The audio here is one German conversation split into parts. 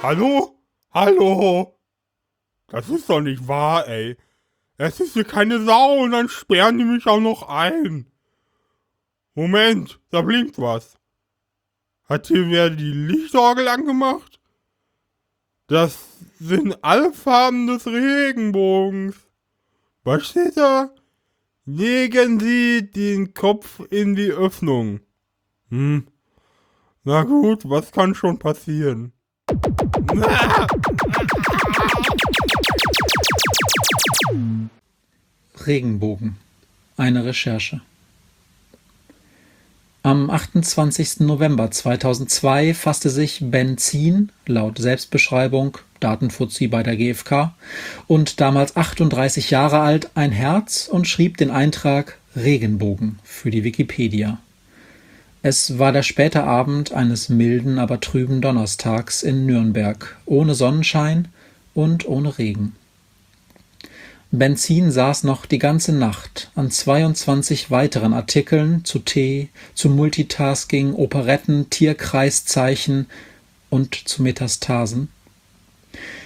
Hallo? Hallo? Das ist doch nicht wahr, ey. Es ist hier keine Sau und dann sperren die mich auch noch ein. Moment, da blinkt was. Hat hier wer die Lichtorgel angemacht? Das sind alle Farben des Regenbogens. Was steht da? Legen Sie den Kopf in die Öffnung. Hm. Na gut, was kann schon passieren? Regenbogen. Eine Recherche. Am 28. November 2002 fasste sich Benzin, laut Selbstbeschreibung, Datenfuzzi bei der GfK, und damals 38 Jahre alt, ein Herz und schrieb den Eintrag Regenbogen für die Wikipedia. Es war der späte Abend eines milden, aber trüben Donnerstags in Nürnberg, ohne Sonnenschein und ohne Regen. Benzin saß noch die ganze Nacht an 22 weiteren Artikeln zu Tee, zu Multitasking, Operetten, Tierkreiszeichen und zu Metastasen,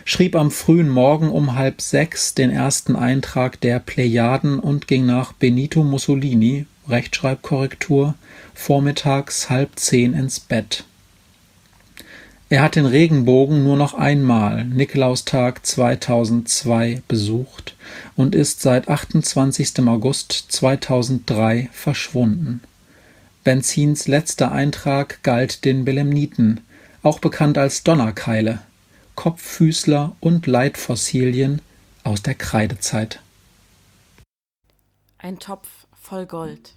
schrieb am frühen Morgen um halb sechs den ersten Eintrag der Plejaden und ging nach Benito Mussolini, Rechtschreibkorrektur, vormittags halb zehn ins Bett. Er hat den Regenbogen nur noch einmal, Nikolaustag 2002, besucht und ist seit 28. August 2003 verschwunden. Benzins letzter Eintrag galt den Belemniten, auch bekannt als Donnerkeile, Kopffüßler und Leitfossilien aus der Kreidezeit. Ein Topf voll Gold.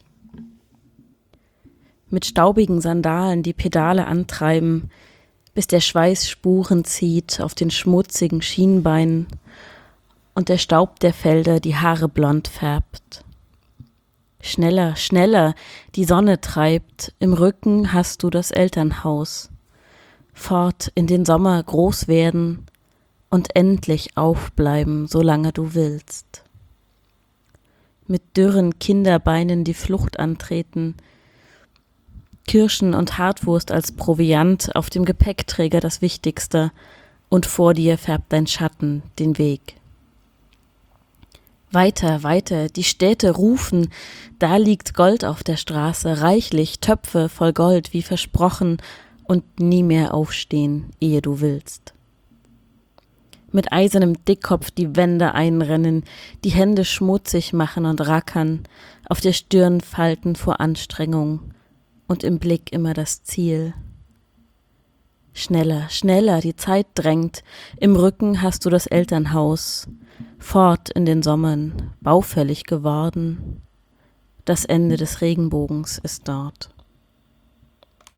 Mit staubigen Sandalen die Pedale antreiben, bis der Schweiß Spuren zieht auf den schmutzigen Schienbeinen und der Staub der Felder die Haare blond färbt. Schneller, schneller, die Sonne treibt, im Rücken hast du das Elternhaus. Fort in den Sommer groß werden und endlich aufbleiben, solange du willst. Mit dürren Kinderbeinen die Flucht antreten, Kirschen und Hartwurst als Proviant, auf dem Gepäckträger das Wichtigste, und vor dir färbt dein Schatten den Weg. Weiter, weiter, die Städte rufen, da liegt Gold auf der Straße, reichlich, Töpfe voll Gold, wie versprochen, und nie mehr aufstehen, ehe du willst. Mit eisernem Dickkopf die Wände einrennen, die Hände schmutzig machen und rackern, auf der Stirn Falten vor Anstrengung, und im Blick immer das Ziel. Schneller, schneller, die Zeit drängt, im Rücken hast du das Elternhaus, fort in den Sommern, baufällig geworden, das Ende des Regenbogens ist dort.